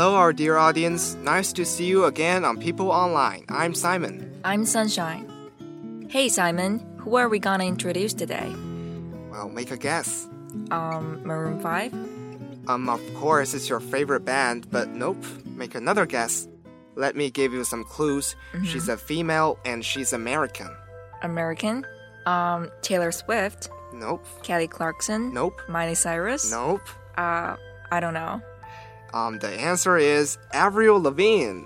Hello, our dear audience. Nice to see you again on People Online. I'm Simon. I'm Sunshine. Hey, Simon, who are we gonna introduce today? Well, make a guess. Um, Maroon 5? Um, of course, it's your favorite band, but nope. Make another guess. Let me give you some clues. She's a female and she's American. American? Um, Taylor Swift? Nope. Kelly Clarkson? Nope. Miley Cyrus? Nope. Uh, I don't know. Um, the answer is Avril Lavigne.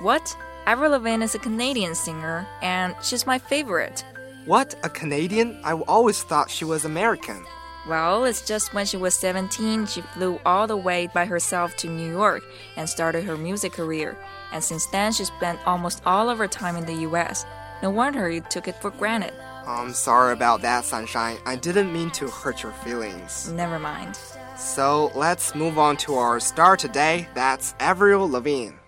What? Avril Lavigne is a Canadian singer, and she's my favorite. What? A Canadian? I always thought she was American. Well, it's just when she was 17, she flew all the way by herself to New York and started her music career. And since then, she spent almost all of her time in the US. No wonder you took it for granted. I'm sorry about that, Sunshine. I didn't mean to hurt your feelings. Never mind. So let's move on to our star today. That's Avril Lavigne.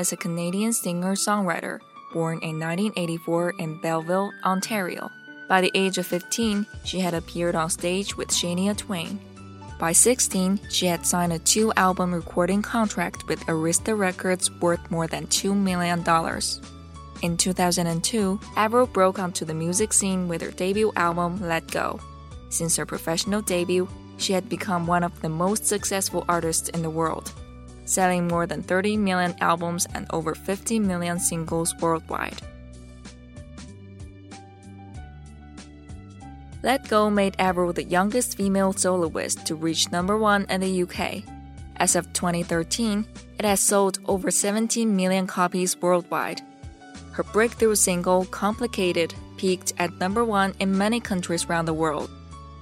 Is a Canadian singer-songwriter born in 1984 in Belleville, Ontario. By the age of 15, she had appeared on stage with Shania Twain. By 16, she had signed a two-album recording contract with Arista Records worth more than $2 million. In 2002, Avril broke onto the music scene with her debut album Let Go. Since her professional debut, she had become one of the most successful artists in the world selling more than 30 million albums and over 50 million singles worldwide. Let Go made Avril the youngest female soloist to reach number one in the UK. As of 2013, it has sold over 17 million copies worldwide. Her breakthrough single, Complicated, peaked at number one in many countries around the world.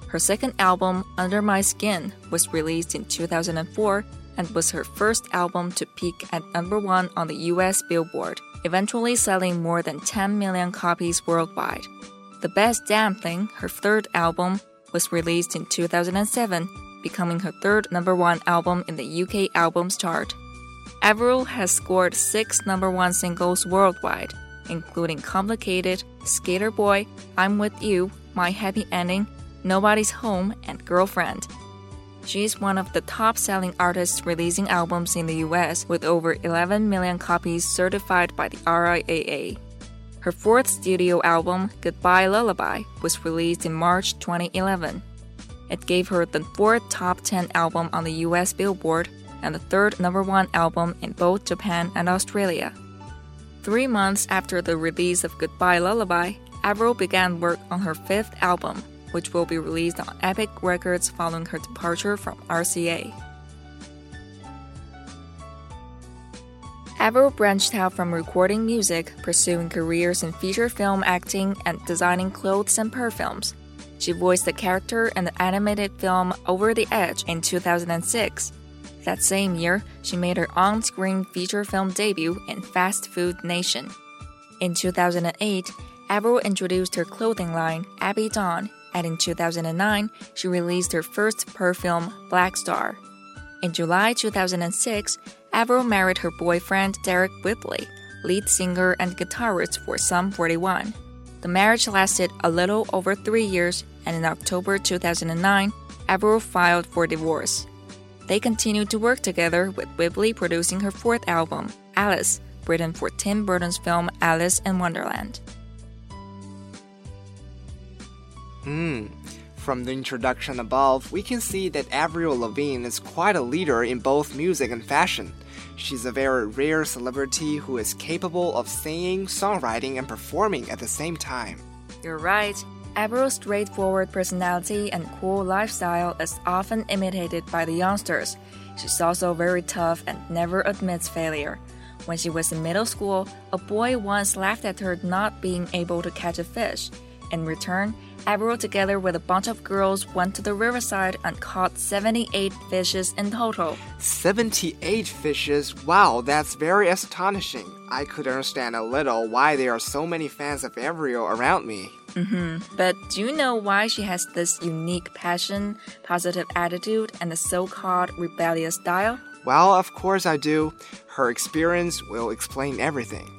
Her second album, Under My Skin, was released in 2004 and was her first album to peak at number one on the US Billboard, eventually selling more than 10 million copies worldwide. The Best Damn Thing, her third album, was released in 2007, becoming her third number one album in the UK Albums Chart. Avril has scored six number one singles worldwide, including Complicated, Skater Boy, I'm With You, My Happy Ending, Nobody's Home, and Girlfriend. She is one of the top selling artists releasing albums in the US with over 11 million copies certified by the RIAA. Her fourth studio album, Goodbye Lullaby, was released in March 2011. It gave her the fourth top 10 album on the US Billboard and the third number one album in both Japan and Australia. Three months after the release of Goodbye Lullaby, Avril began work on her fifth album, which will be released on Epic Records following her departure from RCA. Avril branched out from recording music, pursuing careers in feature film acting and designing clothes and perfumes. She voiced the character in the animated film Over the Edge in 2006. That same year, she made her on screen feature film debut in Fast Food Nation. In 2008, Avril introduced her clothing line, Abbey Dawn, and in 2009, she released her first perfume, Black Star. In July 2006, Avril married her boyfriend Deryck Whibley, lead singer and guitarist for Sum 41. The marriage lasted a little over three years, and in October 2009, Avril filed for divorce. They continued to work together, with Whibley producing her fourth album, Alice, written for Tim Burton's film Alice in Wonderland. Hmm. From the introduction above, we can see that Avril Lavigne is quite a leader in both music and fashion. She's a very rare celebrity who is capable of singing, songwriting, and performing at the same time. You're right. Avril's straightforward personality and cool lifestyle is often imitated by the youngsters. She's also very tough and never admits failure. When she was in middle school, a boy once laughed at her not being able to catch a fish. In return, Avril, together with a bunch of girls, went to the riverside and caught 78 fishes in total. 78 fishes? Wow, that's very astonishing. I could understand a little why there are so many fans of Avril around me. Mm-hmm. But do you know why she has this unique passion, positive attitude, and the so called rebellious style? Well, of course I do. Her experience will explain everything.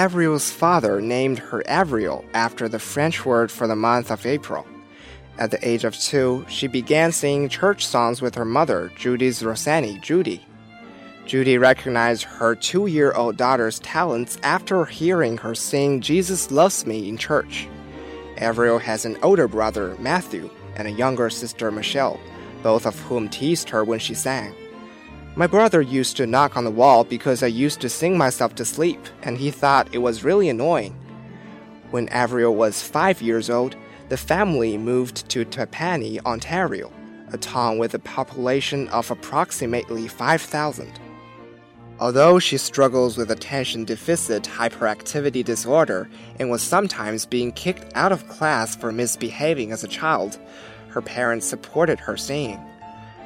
Avril's father named her Avril after the French word for the month of April. At the age of two, she began singing church songs with her mother, Judith Rosanne, Judy. Judy recognized her two year old daughter's talents after hearing her sing Jesus Loves Me in church. Avril has an older brother, Matthew, and a younger sister, Michelle, both of whom teased her when she sang. My brother used to knock on the wall because I used to sing myself to sleep, and he thought it was really annoying. When Avril was five years old, the family moved to Napanee, Ontario, a town with a population of approximately 5,000. Although she struggles with attention deficit hyperactivity disorder and was sometimes being kicked out of class for misbehaving as a child, her parents supported her singing.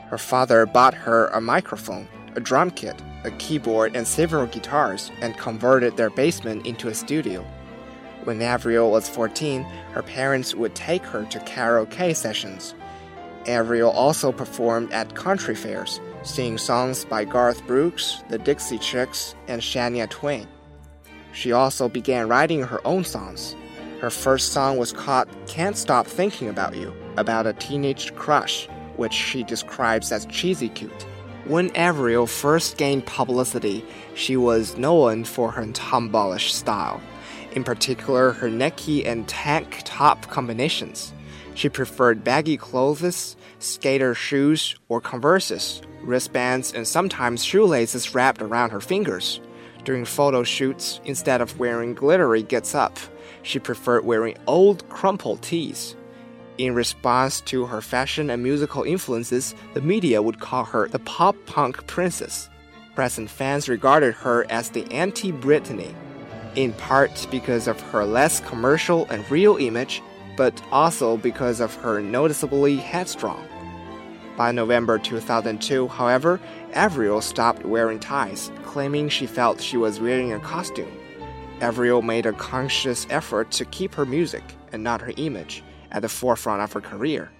Her father bought her a microphone, a drum kit, a keyboard, and several guitars and converted their basement into a studio. When Avril was 14, her parents would take her to karaoke sessions. Avril also performed at country fairs, singing songs by Garth Brooks, the Dixie Chicks, and Shania Twain. She also began writing her own songs. Her first song was called Can't Stop Thinking About You, about a teenage crush, which she describes as cheesy cute. When Avril first gained publicity, she was known for her tomboyish style in particular her necky and tank top combinations. She preferred baggy clothes, skater shoes, or converses, wristbands, and sometimes shoelaces wrapped around her fingers. During photo shoots, instead of wearing glittery gets up, she preferred wearing old crumpled tees. In response to her fashion and musical influences, the media would call her the pop punk princess. Present fans regarded her as the anti Britney in part because of her less commercial and real image, but also because of her noticeably headstrong. By November 2002, however, Avril stopped wearing ties, claiming she felt she was wearing a costume. Avril made a conscious effort to keep her music, and not her image, at the forefront of her career.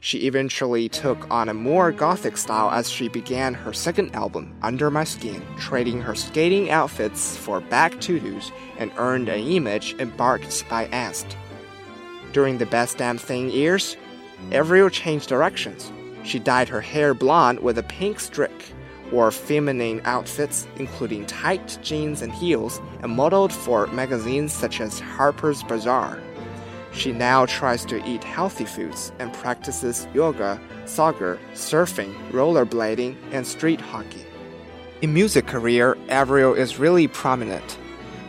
She eventually took on a more gothic style as she began her second album, Under My Skin, trading her skating outfits for back tutus and earned an image embarked by Ernst. During the Best Damn Thing years, Avril changed directions. She dyed her hair blonde with a pink streak, wore feminine outfits, including tight jeans and heels, and modeled for magazines such as Harper's Bazaar. She now tries to eat healthy foods and practices yoga, soccer, surfing, rollerblading, and street hockey. In music career, Avril is really prominent.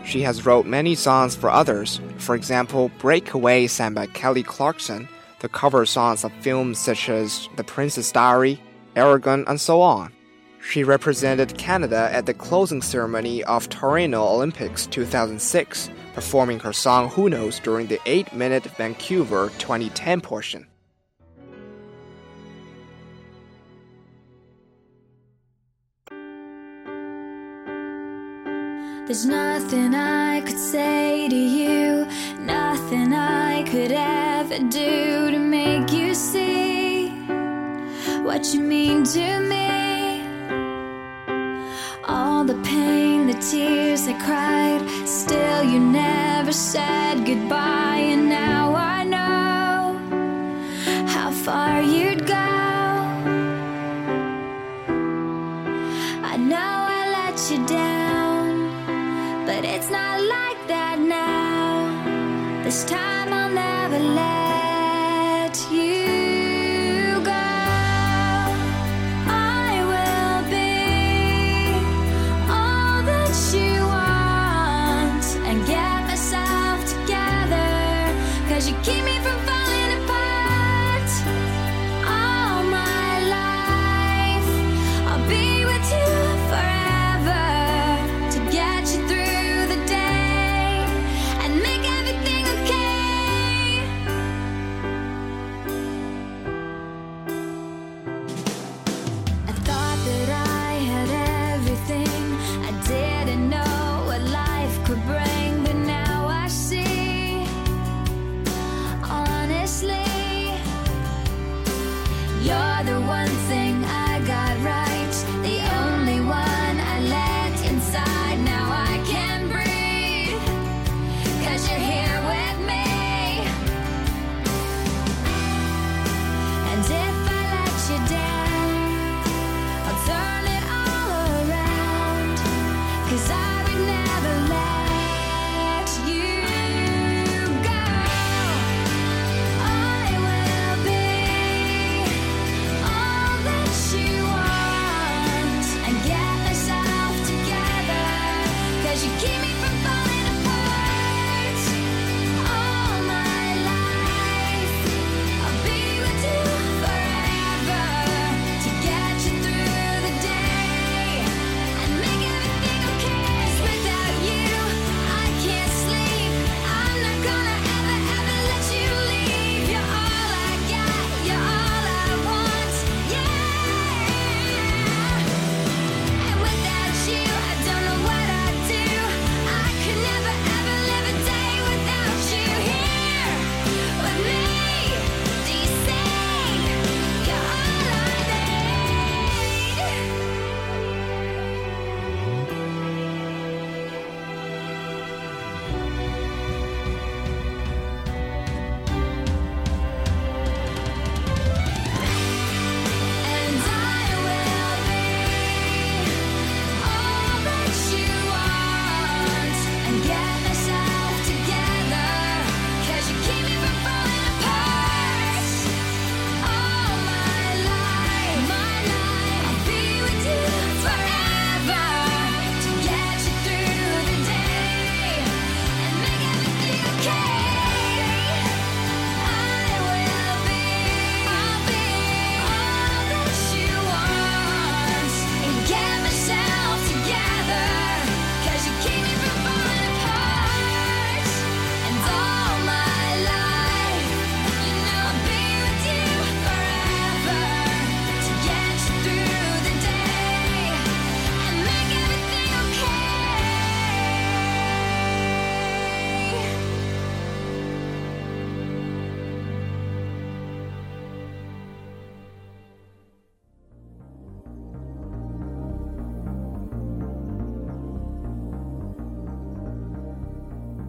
She has wrote many songs for others, for example, Breakaway sang by Kelly Clarkson, the cover songs of films such as The Princess Diary, Eragon, and so on. She represented Canada at the closing ceremony of Torino Olympics 2006, performing her song Who Knows during the 8 minute Vancouver 2010 portion. There's nothing I could say to you, nothing I could ever do to make you see what you mean to me the pain, the tears I cried. Still, you never said goodbye, and now I know how far you'd go. I know I let you down, but it's not like that now. This time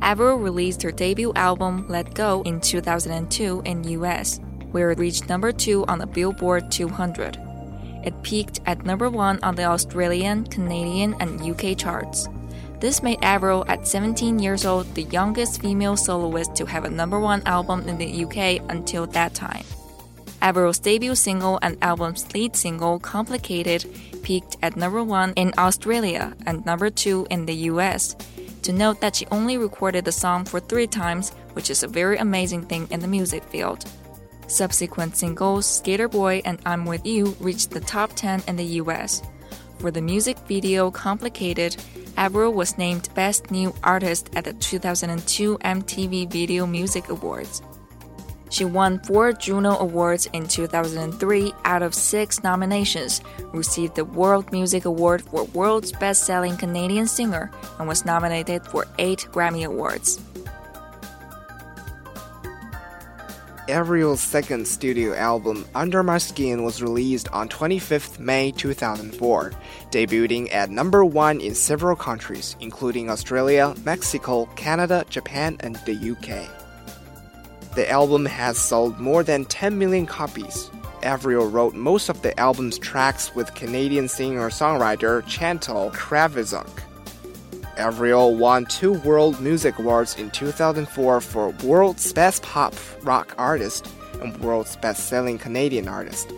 Avril released her debut album Let Go in 2002 in the US, where it reached number 2 on the Billboard 200. It peaked at number 1 on the Australian, Canadian, and UK charts. This made Avril, at 17 years old, the youngest female soloist to have a number 1 album in the UK until that time. Avril's debut single and album's lead single, Complicated, peaked at number 1 in Australia and number 2 in the US. To note that she only recorded the song for three times, which is a very amazing thing in the music field. Subsequent singles, Skater Boy and I'm With You, reached the top 10 in the US. For the music video Complicated, Avril was named Best New Artist at the 2002 MTV Video Music Awards. She won four Juno Awards in 2003 out of six nominations, received the World Music Award for World's Best Selling Canadian Singer, and was nominated for eight Grammy Awards. Avril's second studio album, Under My Skin, was released on 25th May 2004, debuting at number one in several countries, including Australia, Mexico, Canada, Japan, and the UK. The album has sold more than 10 million copies. Avril wrote most of the album's tracks with Canadian singer-songwriter Chantal Kreviazuk. Avril won two World Music Awards in 2004 for World's Best Pop Rock Artist and World's Best Selling Canadian Artist.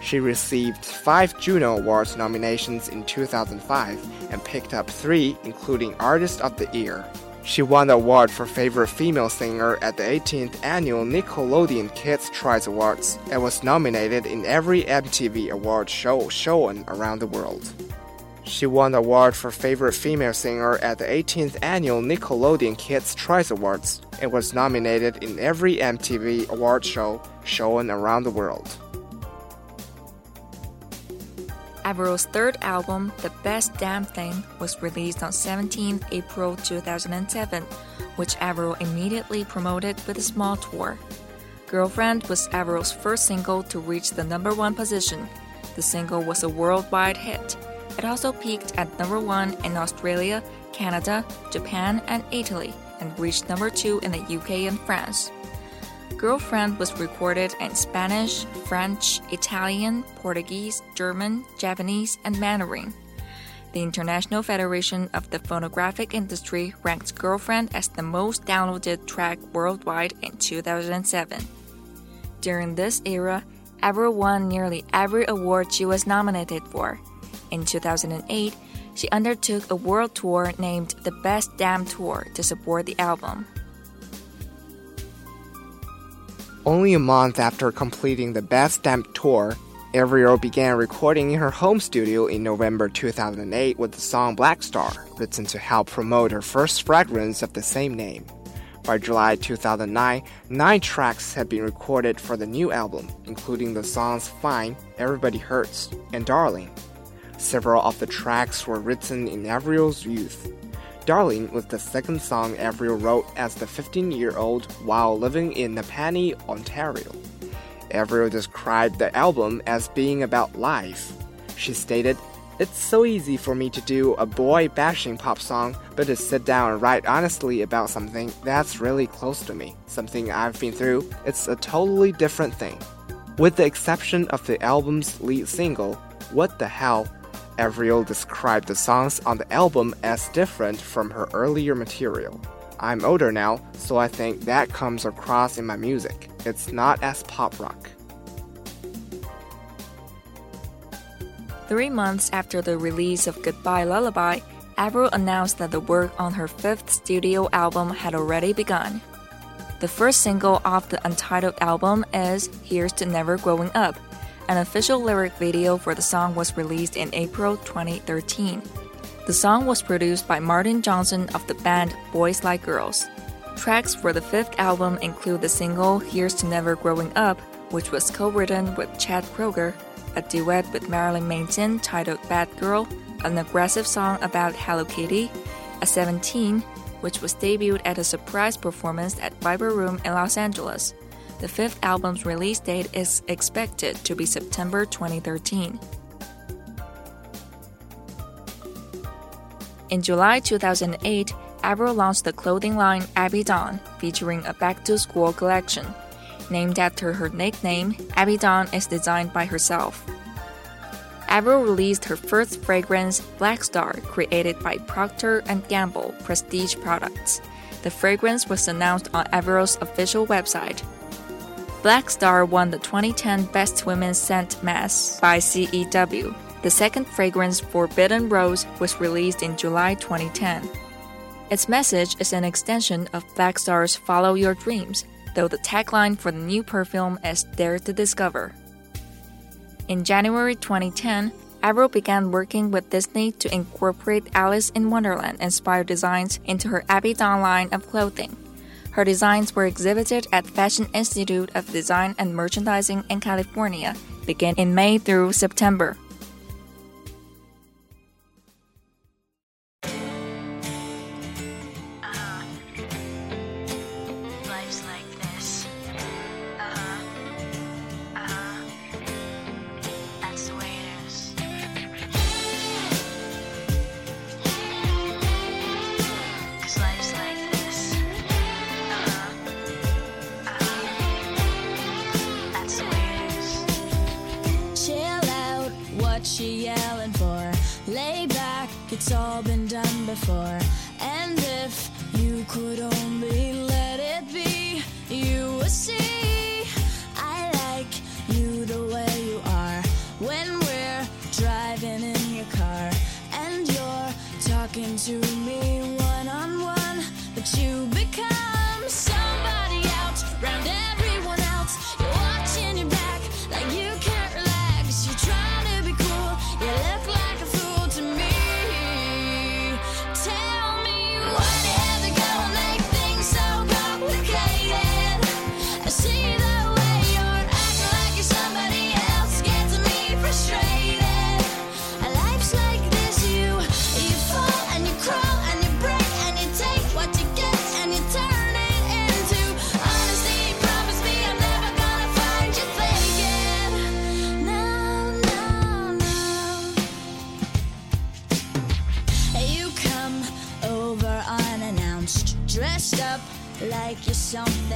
She received five Juno Awards nominations in 2005 and picked up three, including Artist of the Year. She won the award for Favorite Female Singer at the 18th Annual Nickelodeon Kids Choice Awards and was nominated in every MTV award show shown around the world. She won the award for Favorite Female Singer at the 18th Annual Nickelodeon Kids Choice Awards and was nominated in every MTV award show shown around the world. Avril's third album, The Best Damn Thing, was released on 17 April 2007, which Avril immediately promoted with a small tour. Girlfriend was Avril's first single to reach the number one position. The single was a worldwide hit. It also peaked at number one in Australia, Canada, Japan, and Italy, and reached number two in the UK and France. Girlfriend was recorded in Spanish, French, Italian, Portuguese, German, Japanese, and Mandarin. The International Federation of the Phonographic Industry ranked Girlfriend as the most downloaded track worldwide in 2007. During this era, Avril won nearly every award she was nominated for. In 2008, she undertook a world tour named the Best Damn Tour to support the album. Only a month after completing the Best Damn tour, Avril began recording in her home studio in November 2008 with the song Black Star, written to help promote her first fragrance of the same name. By July 2009, nine tracks had been recorded for the new album, including the songs Fine, Everybody Hurts, and Darling. Several of the tracks were written in Avril's youth. Darling was the second song Avril wrote as the 15 year old while living in Napanee, Ontario. Avril described the album as being about life. She stated, It's so easy for me to do a boy bashing pop song, but to sit down and write honestly about something that's really close to me, something I've been through, it's a totally different thing. With the exception of the album's lead single, What the Hell, Avril described the songs on the album as different from her earlier material. I'm older now, so I think that comes across in my music. It's not as pop rock. Three months after the release of Goodbye Lullaby, Avril announced that the work on her fifth studio album had already begun. The first single off the untitled album is Here's to Never Growing Up, an official lyric video for the song was released in April 2013. The song was produced by Martin Johnson of the band Boys Like Girls. Tracks for the fifth album include the single Here's to Never Growing Up, which was co written with Chad Kroeger, a duet with Marilyn Manson titled Bad Girl, an aggressive song about Hello Kitty, a 17, which was debuted at a surprise performance at Viper Room in Los Angeles. The fifth album's release date is expected to be September 2013. In July 2008, Avril launched the clothing line Abbey Dawn, featuring a back to school collection. Named after her nickname, Abbey Dawn is designed by herself. Avril released her first fragrance, Black Star, created by Procter & Gamble Prestige Products. The fragrance was announced on Avril's official website, Black Star won the 2010 Best Women Scent Mass by CEW. The second fragrance, Forbidden Rose, was released in July 2010. Its message is an extension of Black Star's Follow Your Dreams, though the tagline for the new perfume is Dare to Discover. In January 2010, Avril began working with Disney to incorporate Alice in Wonderland inspired designs into her Abbey Dawn line of clothing. Her designs were exhibited at Fashion Institute of Design and Merchandising in California, begin in May through September. it's all been done before. And if you could only some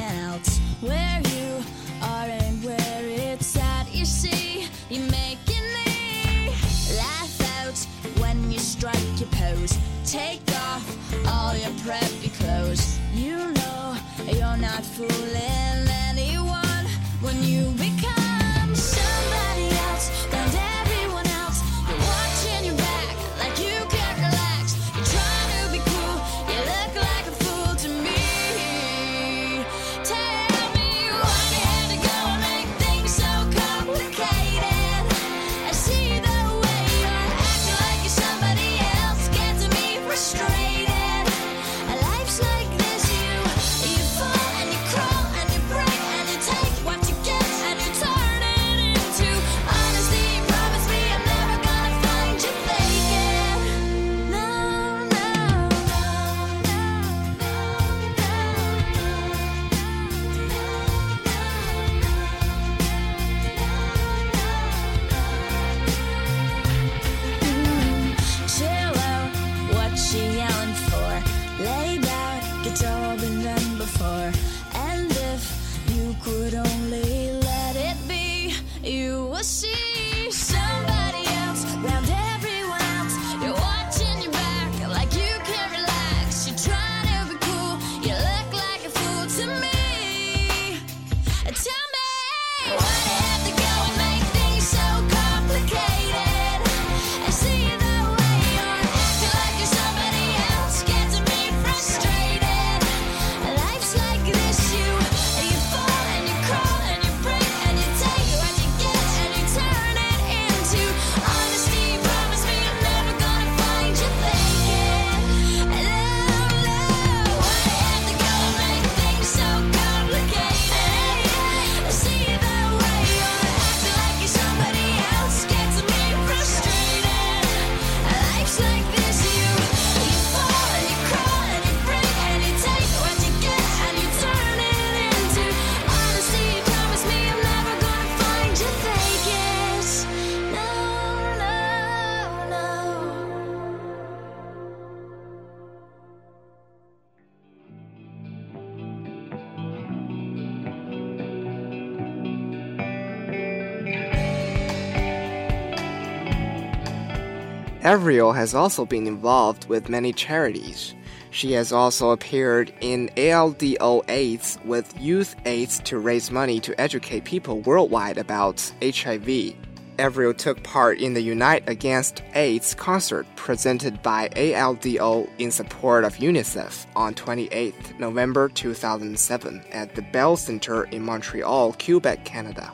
has also been involved with many charities. She has also appeared in ALDO AIDS with Youth AIDS to raise money to educate people worldwide about HIV. Avril took part in the Unite Against AIDS concert presented by ALDO in support of UNICEF on 28 November 2007 at the Bell Center in Montreal, Quebec, Canada.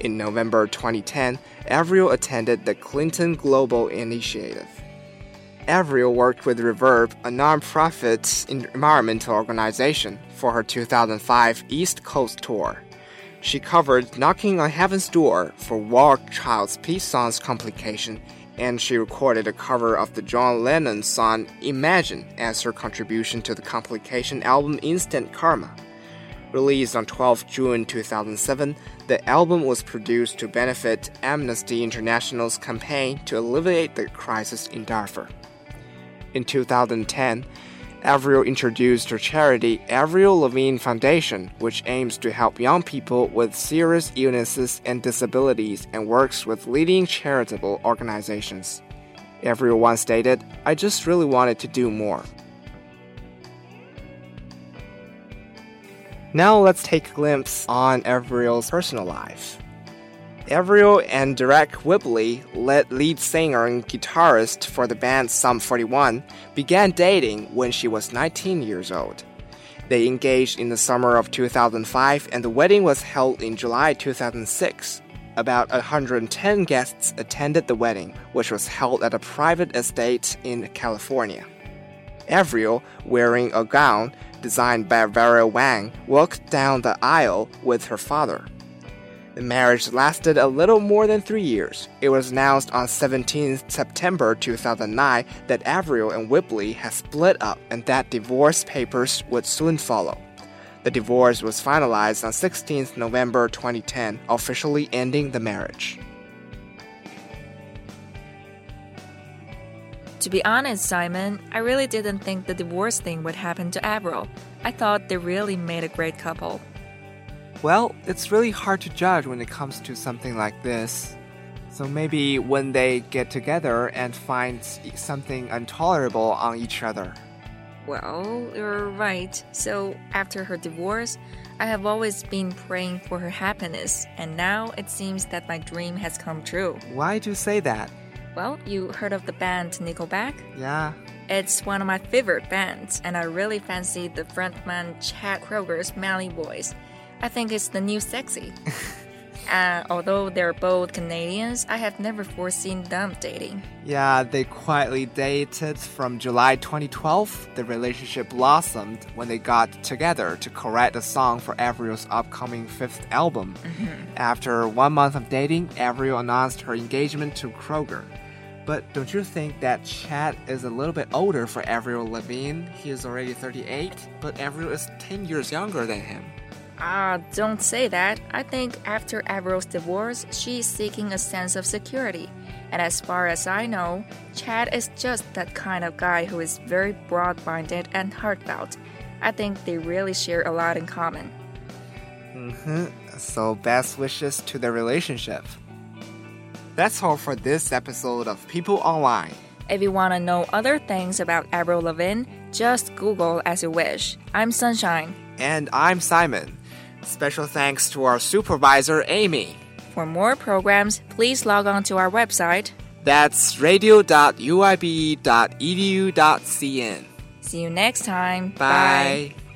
In November 2010, Avril attended the Clinton Global Initiative. Avril worked with Reverb, a nonprofit environmental organization, for her 2005 East Coast tour. She covered Knocking on Heaven's Door for War Child's Peace Songs complication, and she recorded a cover of the John Lennon song Imagine as her contribution to the complication album Instant Karma. Released on 12 June 2007, the album was produced to benefit Amnesty International's campaign to alleviate the crisis in Darfur. In 2010, Avril introduced her charity Avril Lavigne Foundation, which aims to help young people with serious illnesses and disabilities and works with leading charitable organizations. Avril once stated, I just really wanted to do more. Now let's take a glimpse on Avril's personal life. Avril and Deryck Whibley, lead, singer and guitarist for the band Sum 41, began dating when she was 19 years old. They engaged in the summer of 2005 and the wedding was held in July 2006. About 110 guests attended the wedding, which was held at a private estate in California. Avril, wearing a gown designed by Vera Wang, walked down the aisle with her father. The marriage lasted a little more than three years. It was announced on 17 September 2009 that Avril and Whibley had split up and that divorce papers would soon follow. The divorce was finalized on 16 November 2010, officially ending the marriage. To be honest, Simon, I really didn't think the divorce thing would happen to Avril. I thought they really made a great couple. Well, it's really hard to judge when it comes to something like this. So maybe when they get together and find something intolerable on each other. Well, you're right. So, after her divorce, I have always been praying for her happiness, and now it seems that my dream has come true. Why do you say that? Well, you heard of the band Nickelback? Yeah. It's one of my favorite bands, and I really fancy the frontman Chad Kroeger's manly voice. I think it's the new sexy. uh, although they're both Canadians, I have never foreseen them dating. Yeah, they quietly dated from July 2012. The relationship blossomed when they got together to correct a song for Avril's upcoming fifth album. Mm -hmm. After one month of dating, Avril announced her engagement to Kroeger. But don't you think that Chad is a little bit older for Avril Lavigne? He is already 38, but Avril is 10 years younger than him. Ah, uh, don't say that. I think after Avril's divorce, she's seeking a sense of security. And as far as I know, Chad is just that kind of guy who is very broad minded and heartfelt. I think they really share a lot in common. Mm hmm. So, best wishes to their relationship. That's all for this episode of People Online. If you want to know other things about Avril Lavigne, just Google as you wish. I'm Sunshine. And I'm Simon. Special thanks to our supervisor, Amy. For more programs, please log on to our website. That's radio.uib.edu.cn. See you next time. Bye. Bye.